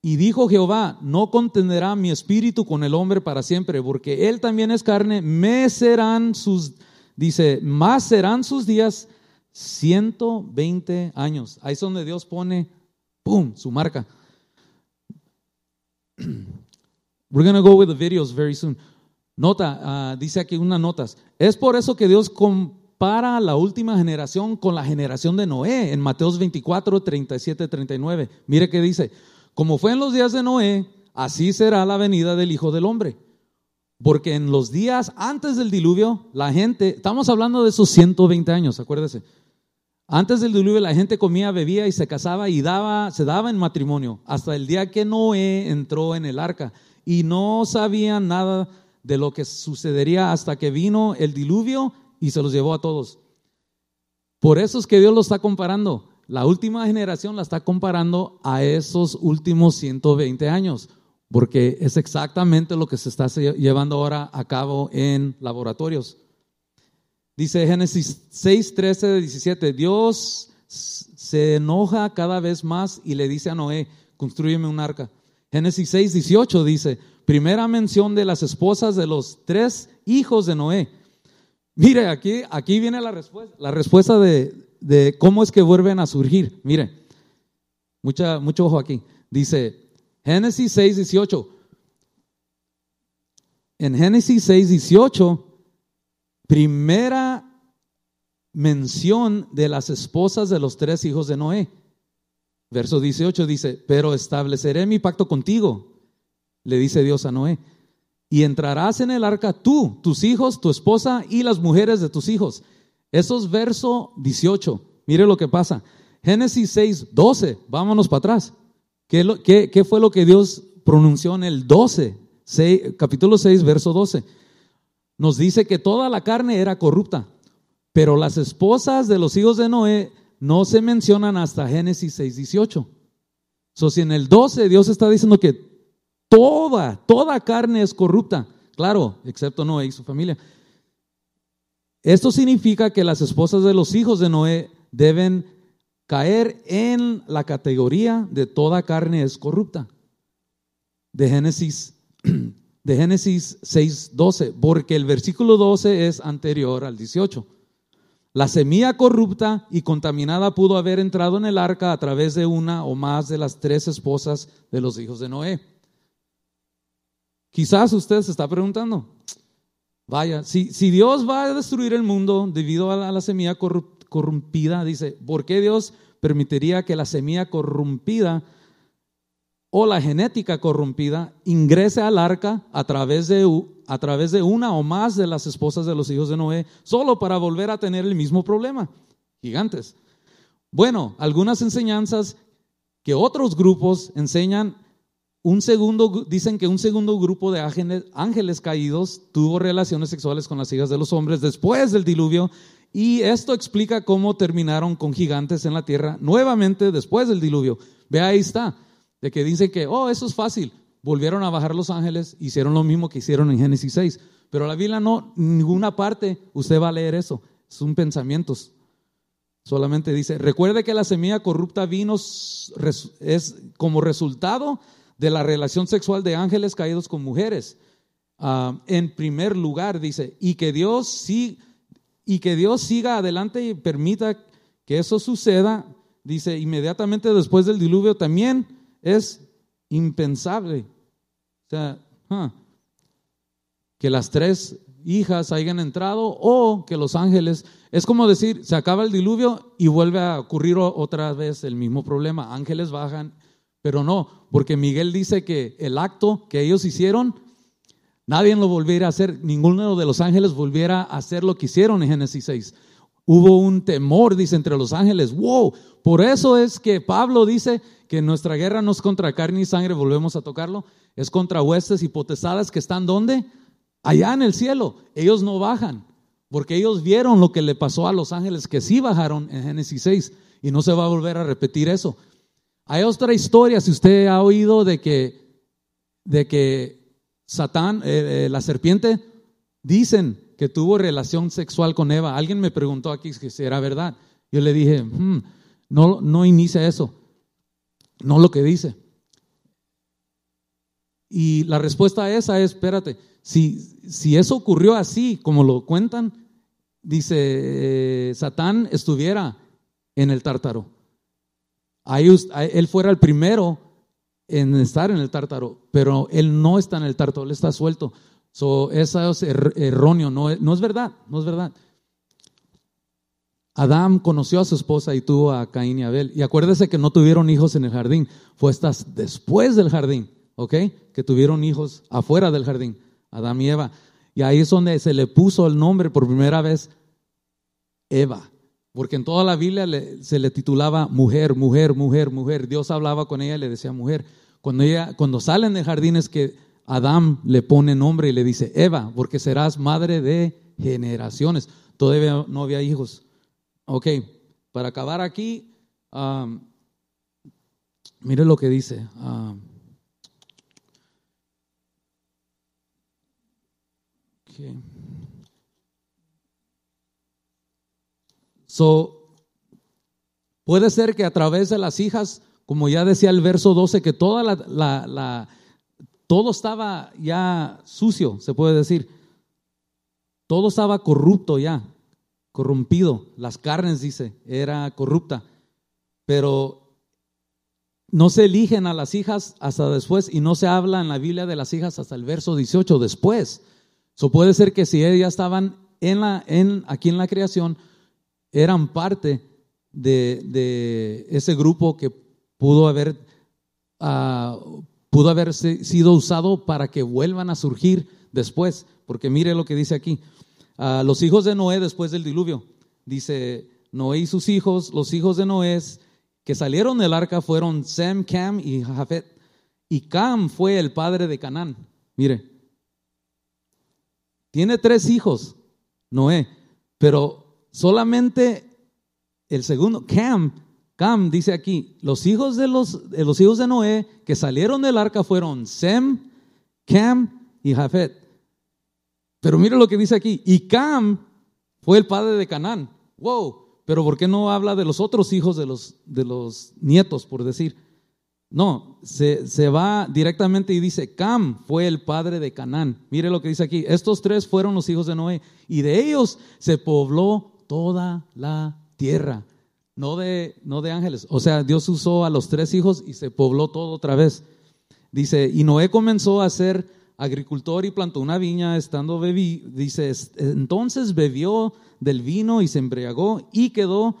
y dijo Jehová, no contenderá mi espíritu con el hombre para siempre, porque él también es carne, me serán sus, dice, más serán sus días 120 años. Ahí es donde Dios pone. Su marca. We're going to go with the videos very soon. Nota, ah, dice aquí unas notas. Es por eso que Dios compara la última generación con la generación de Noé en Mateos 24, 37, 39. Mire que dice, como fue en los días de Noé, así será la venida del Hijo del Hombre. Porque en los días antes del diluvio, la gente, estamos hablando de esos 120 años, acuérdese, antes del diluvio la gente comía, bebía y se casaba y daba, se daba en matrimonio hasta el día que Noé entró en el arca y no sabían nada de lo que sucedería hasta que vino el diluvio y se los llevó a todos. Por eso es que Dios lo está comparando. La última generación la está comparando a esos últimos 120 años, porque es exactamente lo que se está llevando ahora a cabo en laboratorios. Dice Génesis 6, 13, 17, Dios se enoja cada vez más y le dice a Noé, construyeme un arca. Génesis 6, 18 dice, primera mención de las esposas de los tres hijos de Noé. Mire, aquí, aquí viene la respuesta, la respuesta de, de cómo es que vuelven a surgir. Mire, mucha, mucho ojo aquí. Dice Génesis 6, 18. En Génesis 6, 18 primera mención de las esposas de los tres hijos de Noé. Verso 18 dice, pero estableceré mi pacto contigo, le dice Dios a Noé, y entrarás en el arca tú, tus hijos, tu esposa y las mujeres de tus hijos. Eso es verso 18. Mire lo que pasa. Génesis 6, 12, vámonos para atrás. ¿Qué, fue lo que Dios pronunció en el 12? capítulo 6, verso 12 nos dice que toda la carne era corrupta, pero las esposas de los hijos de Noé no se mencionan hasta Génesis 6, 18. So, si en el 12 Dios está diciendo que toda, toda carne es corrupta, claro, excepto Noé y su familia. Esto significa que las esposas de los hijos de Noé deben caer en la categoría de toda carne es corrupta. De Génesis de Génesis 6, 12, porque el versículo 12 es anterior al 18. La semilla corrupta y contaminada pudo haber entrado en el arca a través de una o más de las tres esposas de los hijos de Noé. Quizás usted se está preguntando, vaya, si, si Dios va a destruir el mundo debido a la, a la semilla corrompida, dice, ¿por qué Dios permitiría que la semilla corrompida o la genética corrompida ingrese al arca a través, de, a través de una o más de las esposas de los hijos de Noé, solo para volver a tener el mismo problema. Gigantes. Bueno, algunas enseñanzas que otros grupos enseñan un segundo, dicen que un segundo grupo de ángeles, ángeles caídos tuvo relaciones sexuales con las hijas de los hombres después del diluvio y esto explica cómo terminaron con gigantes en la tierra nuevamente después del diluvio. Ve ahí está, de que dice que, oh, eso es fácil. Volvieron a bajar los ángeles, hicieron lo mismo que hicieron en Génesis 6. Pero la Biblia no, ninguna parte usted va a leer eso. Son pensamientos. Solamente dice, recuerde que la semilla corrupta vino es como resultado de la relación sexual de ángeles caídos con mujeres. Ah, en primer lugar, dice, y que Dios sí, y que Dios siga adelante y permita que eso suceda, dice, inmediatamente después del diluvio también es impensable. O sea, que las tres hijas hayan entrado o que los ángeles, es como decir, se acaba el diluvio y vuelve a ocurrir otra vez el mismo problema. Ángeles bajan, pero no, porque Miguel dice que el acto que ellos hicieron, nadie lo volviera a hacer, ninguno de los ángeles volviera a hacer lo que hicieron en Génesis 6. Hubo un temor, dice, entre los ángeles. Wow, por eso es que Pablo dice que nuestra guerra no es contra carne y sangre, volvemos a tocarlo, es contra huestes y potestades que están donde? allá en el cielo. Ellos no bajan, porque ellos vieron lo que le pasó a los ángeles que sí bajaron en Génesis 6 y no se va a volver a repetir eso. Hay otra historia, si usted ha oído de que, de que Satán, eh, eh, la serpiente, dicen que tuvo relación sexual con Eva. Alguien me preguntó aquí si era verdad. Yo le dije, hmm, no, no inicia eso, no lo que dice. Y la respuesta a esa es, espérate, si, si eso ocurrió así, como lo cuentan, dice, eh, Satán estuviera en el tártaro. Ahí, él fuera el primero en estar en el tártaro, pero él no está en el tártaro, él está suelto. So, eso es erróneo, no, no es verdad, no es verdad. Adán conoció a su esposa y tuvo a Caín y Abel. Y acuérdese que no tuvieron hijos en el jardín, fue hasta después del jardín, ¿ok? Que tuvieron hijos afuera del jardín. Adán y Eva. Y ahí es donde se le puso el nombre por primera vez Eva. Porque en toda la Biblia se le titulaba mujer, mujer, mujer, mujer. Dios hablaba con ella y le decía mujer. Cuando, ella, cuando salen de jardín es que Adán le pone nombre y le dice Eva, porque serás madre de generaciones. Todavía no había hijos. Ok, para acabar aquí, um, mire lo que dice. Um, So, puede ser que a través de las hijas, como ya decía el verso 12, que toda la, todo estaba ya sucio, se puede decir. Todo estaba corrupto ya, corrompido. Las carnes, dice, era corrupta. Pero no se eligen a las hijas hasta después y no se habla en la Biblia de las hijas hasta el verso 18 después. So puede ser que si ellas estaban en la, en, aquí en la creación, eran parte de, ese grupo que pudo haber, uh, pudo haber sido usado para que vuelvan a surgir después. Porque mire lo que dice aquí. Los hijos de Noé después del diluvio. Dice, Noé y sus hijos, los hijos de Noé que salieron del arca fueron Sem, Cam y Jafet. Y Cam fue el padre de Canaán. Mire, tiene tres hijos, Noé, pero solamente el segundo, Cam, Cam dice aquí, los hijos de los, los hijos de Noé que salieron del arca fueron Sem, Cam y Jafet. Pero mire lo que dice aquí, y Cam fue el padre de Canaán. Wow, pero ¿por qué no habla de los otros hijos de los, de los nietos, por decir? No, se, va directamente y dice, Cam fue el padre de Canaán. Mire lo que dice aquí, estos tres fueron los hijos de Noé y de ellos se pobló toda la tierra, no de, no de ángeles. O sea, Dios usó a los tres hijos y se pobló todo otra vez. Dice, y Noé comenzó a ser agricultor y plantó una viña, estando bebí, dice, entonces bebió del vino y se embriagó y quedó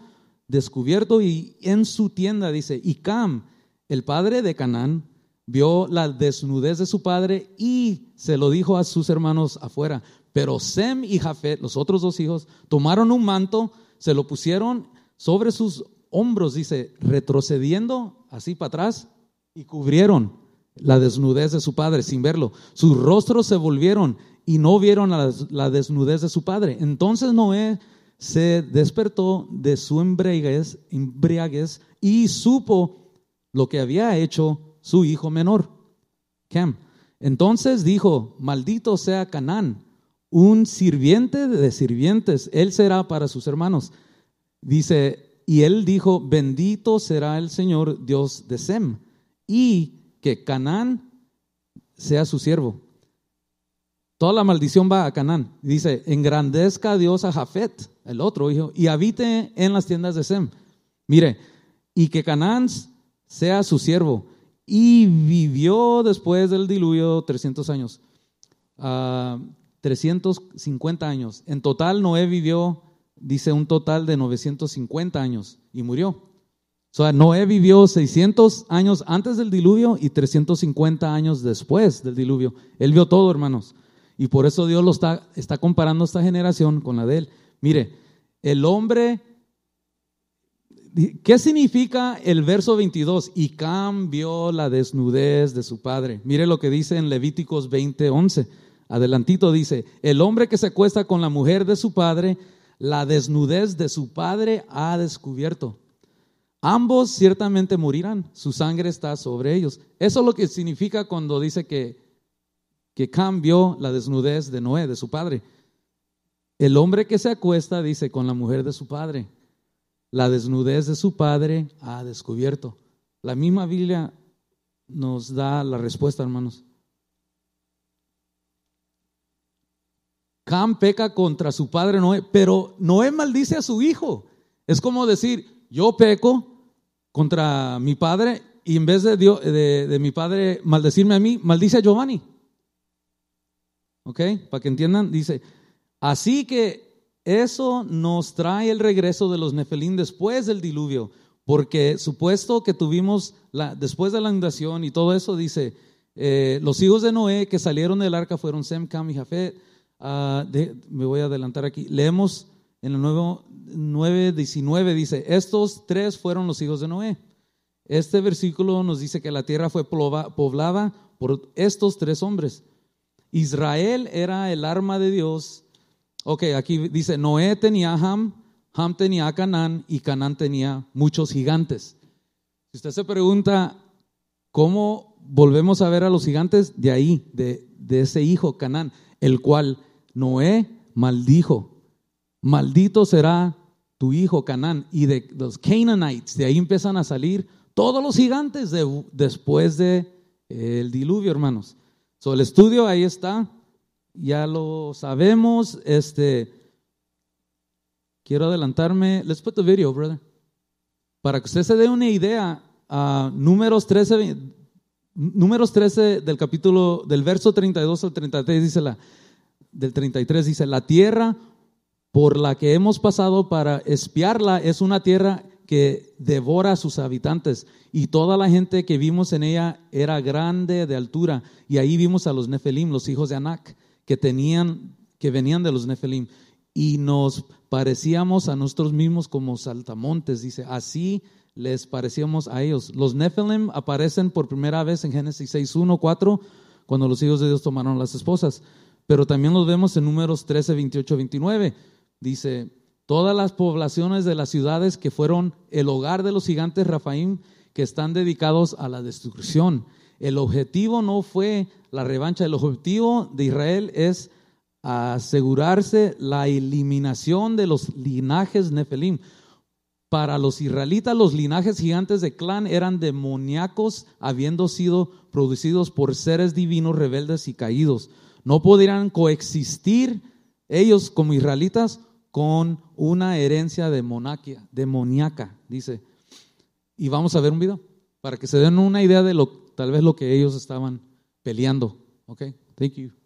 descubierto y en su tienda, dice, y Cam, el padre de Canaán vio la desnudez de su padre y se lo dijo a sus hermanos afuera. Pero Sem y Jafet, los otros dos hijos, tomaron un manto, se lo pusieron sobre sus hombros, dice, retrocediendo así para atrás y cubrieron la desnudez de su padre sin verlo. Sus rostros se volvieron y no vieron la, desnudez de su padre. Entonces Noé se despertó de su embriaguez, y supo lo que había hecho su hijo menor, Cam. Entonces dijo, maldito sea Canaán, un sirviente de sirvientes, él será para sus hermanos. Dice, y él dijo, bendito será el Señor Dios de Sem, y que Canaán sea su siervo. Toda la maldición va a Canaán. Dice, engrandezca a Dios a Jafet, el otro hijo, y habite en las tiendas de Sem. Mire, y que Canaán sea su siervo. Y vivió después del diluvio 300 años, 350 ah, años. En total Noé vivió, dice, un total de 950 años y murió. O sea, Noé vivió 600 años antes del diluvio y 350 años después del diluvio. Él vio todo, hermanos. Y por eso Dios lo está, comparando esta generación con la de él. Mire, el hombre ¿Qué significa el verso 22? Y cambió la desnudez de su padre. Mire lo que dice en Levíticos 20:11. Adelantito dice, el hombre que se acuesta con la mujer de su padre, la desnudez de su padre ha descubierto. Ambos ciertamente morirán, su sangre está sobre ellos. Eso es lo que significa cuando dice que, que cambió la desnudez de Noé, de su padre. El hombre que se acuesta, dice, con la mujer de su padre la desnudez de su padre ha descubierto. La misma Biblia nos da la respuesta, hermanos. Cam peca contra su padre Noé, pero Noé maldice a su hijo. Es como decir, yo peco contra mi padre y en vez de, de, de mi padre maldecirme a mí, maldice a Giovanni. ¿Ok? Para que entiendan, dice, así que eso nos trae el regreso de los Nefelín después del diluvio, porque supuesto que tuvimos, la, después de la inundación y todo eso, dice, eh, los hijos de Noé que salieron del arca fueron Sem, Cam y Jafet. Ah, me voy a adelantar aquí. Leemos en el nuevo 9.19, dice, estos tres fueron los hijos de Noé. Este versículo nos dice que la tierra fue poblada por estos tres hombres. Israel era el arma de Dios Ok, aquí dice, Noé tenía a Ham, Ham tenía a Canaán y Canaán tenía muchos gigantes. Si usted se pregunta, ¿cómo volvemos a ver a los gigantes? De ahí, de, de ese hijo Canaán, el cual Noé maldijo. Maldito será tu hijo Canaán. Y de los Canaanites, de ahí empiezan a salir todos los gigantes después del de, el diluvio, hermanos. So, el estudio ahí está ya lo sabemos. Este, quiero adelantarme. Let's put the video, brother. Para que usted se dé una idea, uh, números 13, números 13 del capítulo, del verso 32 al 33 dice la, del 33 dice, la tierra por la que hemos pasado para espiarla es una tierra que devora a sus habitantes y toda la gente que vimos en ella era grande de altura y ahí vimos a los Nefelim, los hijos de Anak que tenían, que venían de los Nefelim, y nos parecíamos a nosotros mismos como saltamontes, dice, así les parecíamos a ellos. Los Nefelim aparecen por primera vez en Génesis 6, 1, 4, cuando los hijos de Dios tomaron las esposas, pero también los vemos en números 13, 28, 29. Dice, todas las poblaciones de las ciudades que fueron el hogar de los gigantes Rafaim, que están dedicados a la destrucción. El objetivo no fue la revancha. El objetivo de Israel es asegurarse la eliminación de los linajes Nefelim. Para los israelitas, los linajes gigantes de clan eran demoníacos, habiendo sido producidos por seres divinos rebeldes y caídos. No podrían coexistir ellos como israelitas con una herencia demoníaca, dice. Y vamos a ver un video para que se den una idea de lo tal vez lo que ellos estaban peleando. Ok, thank you.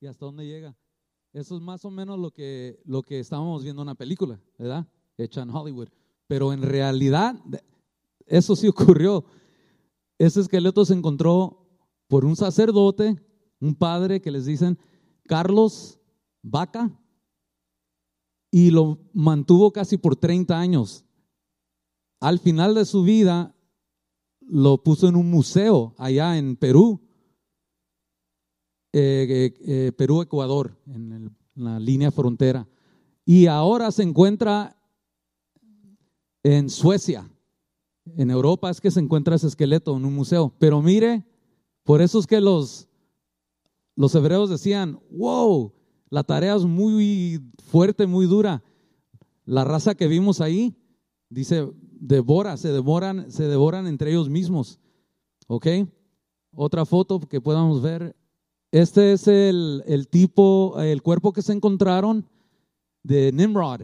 Y hasta dónde llega. Eso es más o menos lo que, lo que estábamos viendo en una película, ¿verdad? Hecha en Hollywood. Pero en realidad, eso sí ocurrió. Ese esqueleto se encontró por un sacerdote, un padre que les dicen Carlos Vaca, y lo mantuvo casi por 30 años. Al final de su vida, lo puso en un museo allá en Perú, eh, eh, Perú-Ecuador, en, la línea frontera. Y ahora se encuentra en Suecia. En Europa es que se encuentra ese esqueleto en un museo. Pero mire, por eso es que los, los hebreos decían, wow, la tarea es muy fuerte, muy dura. La raza que vimos ahí, dice, devora, se devoran, se devoran entre ellos mismos. ¿Ok? Otra foto que podamos ver. Este es el, el tipo, el cuerpo que se encontraron de Nimrod.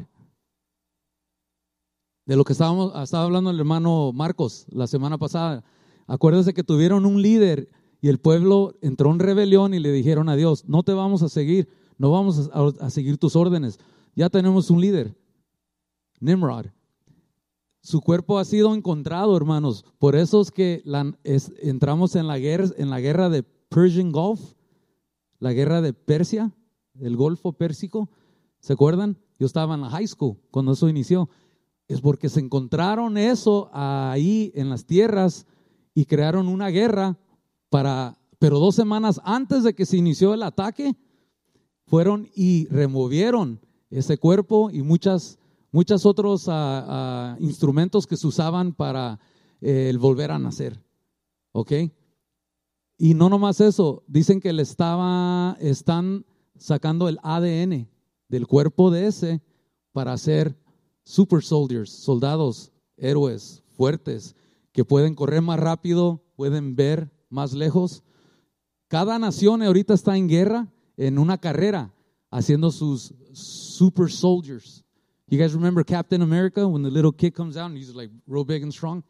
De lo que estábamos, estaba hablando el hermano Marcos la semana pasada. Acuérdense que tuvieron un líder y el pueblo entró en rebelión y le dijeron a Dios, no te vamos a seguir, no vamos a, a seguir tus órdenes. Ya tenemos un líder, Nimrod. Su cuerpo ha sido encontrado, hermanos. Por eso es que entramos en la, guerra, en la guerra de Persian Gulf, la guerra de Persia, el Golfo Pérsico. ¿Se acuerdan? Yo estaba en la high school cuando eso inició. Es porque se encontraron eso ahí en las tierras y crearon una guerra para, pero dos semanas antes de que se inició el ataque, fueron y removieron ese cuerpo y muchas muchos otros ah, ah, instrumentos que se usaban para eh, el volver a nacer. ¿Ok? Y no nomás eso, dicen que le están sacando el ADN del cuerpo de ese para hacer super soldiers, soldados, héroes, fuertes, que pueden correr más rápido, pueden ver más lejos. Cada nación ahorita está en guerra, en una carrera, haciendo sus super soldiers. You guys remember Captain America when the little kid comes out and he's like real big and strong?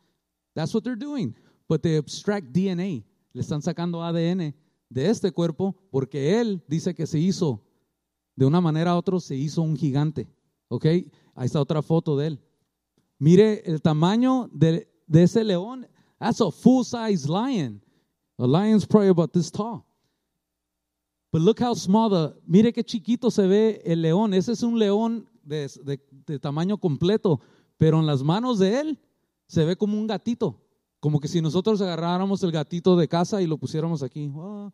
That's what they're doing. But they abstract DNA. Le están sacando ADN de este cuerpo porque él dice que se hizo de una manera a otra, se hizo un gigante. ¿Ok? Ahí está otra foto de él. Mire el tamaño de, ese león. That's a full size lion. A lion's probably about this tall. But look how small the. Mire qué chiquito se ve el león. Ese es un león de, tamaño completo, pero en las manos de él se ve como un gatito, como que si nosotros agarráramos el gatito de casa y lo pusiéramos aquí. Oh,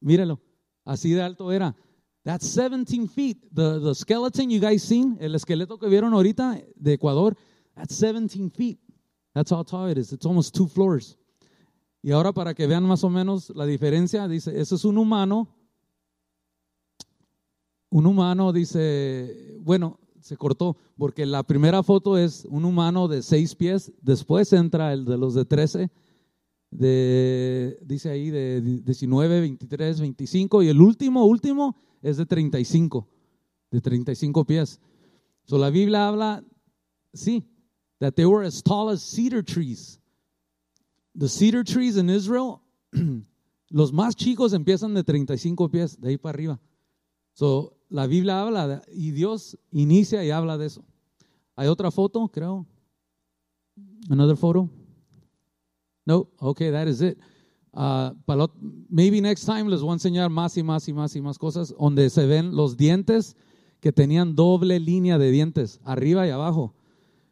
mírelo, así de alto era. That's 17 feet. The, the skeleton you guys seen, el esqueleto que vieron ahorita de Ecuador, that's 17 feet. That's how tall it is. It's almost two floors. Y ahora para que vean más o menos la diferencia, dice, eso es un humano un humano dice, bueno, se cortó, porque la primera foto es un humano de seis pies, después entra el de los de 13, de, dice ahí de 19, 23, 25, y el último, último es de 35, de 35 pies. So la Biblia habla, sí, that they were as tall as cedar trees. The cedar trees in Israel, los más chicos empiezan de 35 pies, de ahí para arriba. So, la Biblia habla y Dios inicia y habla de eso. Hay otra foto, creo. Another photo? No, okay, that is it. Uh, maybe next time les voy a enseñar más y más y más y más cosas donde se ven los dientes que tenían doble línea de dientes, arriba y abajo.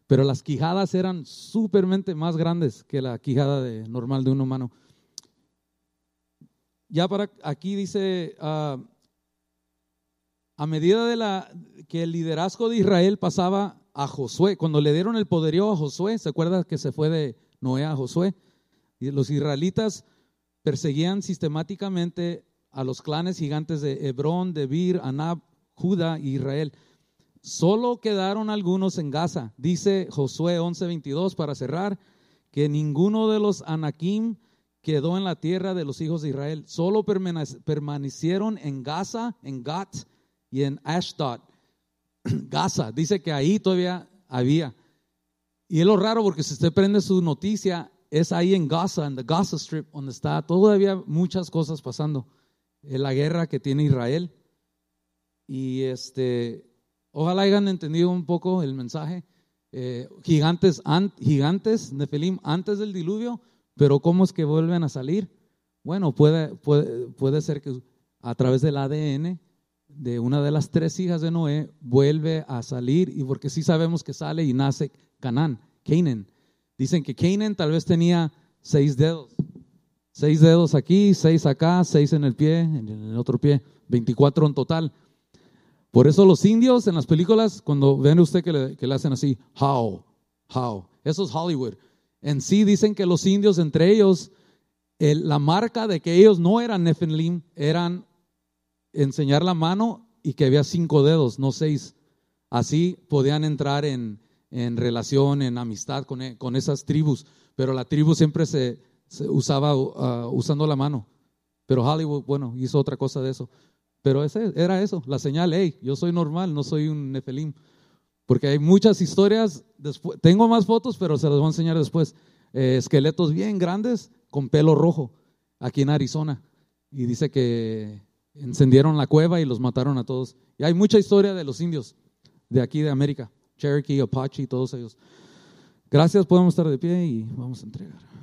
Pero las quijadas eran supermente más grandes que la quijada normal de un humano. Ya para aquí dice, uh, a medida de la, que el liderazgo de Israel pasaba a Josué, cuando le dieron el poderío a Josué, ¿se acuerda que se fue de Noé a Josué? Los israelitas perseguían sistemáticamente a los clanes gigantes de Hebrón, Debir, Anab, Judá e Israel. Solo quedaron algunos en Gaza. Dice Josué 11:22 para cerrar que ninguno de los Anakim quedó en la tierra de los hijos de Israel. Solo permanecieron en Gaza, en Gat y en Ashdod, Gaza. Dice que ahí todavía había. Y es lo raro porque si usted prende su noticia, es ahí en Gaza, en the Gaza Strip, donde está todavía muchas cosas pasando. la guerra que tiene Israel. Y este, ojalá hayan entendido un poco el mensaje. Eh, gigantes, gigantes, Nefelim, antes del diluvio, pero ¿cómo es que vuelven a salir? Bueno, puede, puede, puede ser que a través del ADN de una de las tres hijas de Noé vuelve a salir, y porque sí sabemos que sale y nace Canaán, Canaan. Dicen que Canaan tal vez tenía seis dedos, seis dedos aquí, seis acá, seis en el pie, en el otro pie, 24 en total. Por eso los indios en las películas, cuando ven usted que le, que le hacen así, how, how, eso es Hollywood. En sí dicen que los indios entre ellos, la marca de que ellos no eran Nephilim, eran enseñar la mano y que había cinco dedos, no seis. Así podían entrar en, en relación, en amistad con, e, con, esas tribus, pero la tribu siempre se, usaba uh, usando la mano. Pero Hollywood, bueno, hizo otra cosa de eso. Pero ese, era eso, la señal, hey, yo soy normal, no soy un nefelim. Porque hay muchas historias, después, tengo más fotos, pero se las voy a enseñar después. Eh, esqueletos bien grandes con pelo rojo, aquí en Arizona. Y dice que encendieron la cueva y los mataron a todos. Y hay mucha historia de los indios de aquí de América, Cherokee, Apache, todos ellos. Gracias, podemos estar de pie y vamos a entregar.